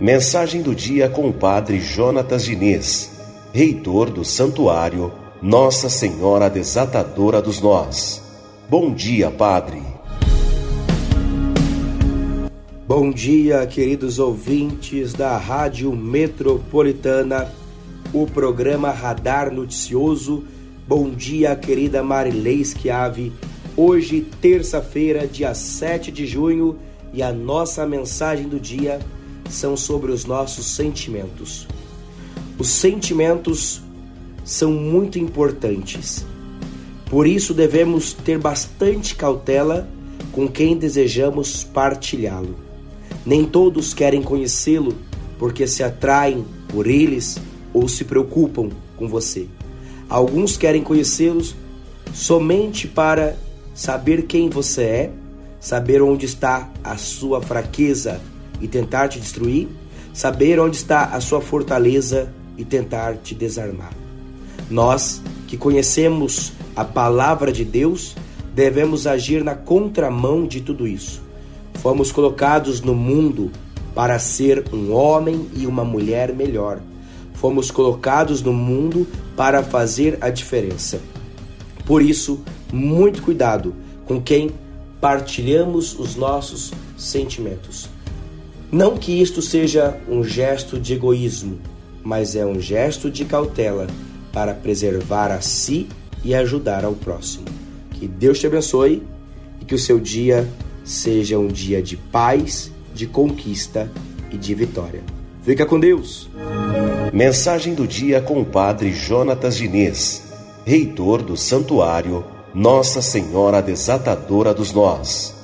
Mensagem do dia com o Padre Jonatas Diniz, reitor do Santuário Nossa Senhora Desatadora dos Nós. Bom dia, Padre. Bom dia, queridos ouvintes da Rádio Metropolitana, o programa Radar Noticioso. Bom dia, querida Marilei Schiave. Hoje, terça-feira, dia 7 de junho, e a nossa mensagem do dia são sobre os nossos sentimentos. Os sentimentos são muito importantes. Por isso devemos ter bastante cautela com quem desejamos partilhá-lo. Nem todos querem conhecê-lo porque se atraem por eles ou se preocupam com você. Alguns querem conhecê-los somente para saber quem você é, saber onde está a sua fraqueza e tentar te destruir, saber onde está a sua fortaleza e tentar te desarmar. Nós, que conhecemos a palavra de Deus, devemos agir na contramão de tudo isso. Fomos colocados no mundo para ser um homem e uma mulher melhor. Fomos colocados no mundo para fazer a diferença. Por isso, muito cuidado com quem partilhamos os nossos sentimentos. Não que isto seja um gesto de egoísmo, mas é um gesto de cautela para preservar a si e ajudar ao próximo. Que Deus te abençoe e que o seu dia seja um dia de paz, de conquista e de vitória. Fica com Deus. Mensagem do dia com o Padre Jonatas Diniz, reitor do Santuário Nossa Senhora Desatadora dos Nós.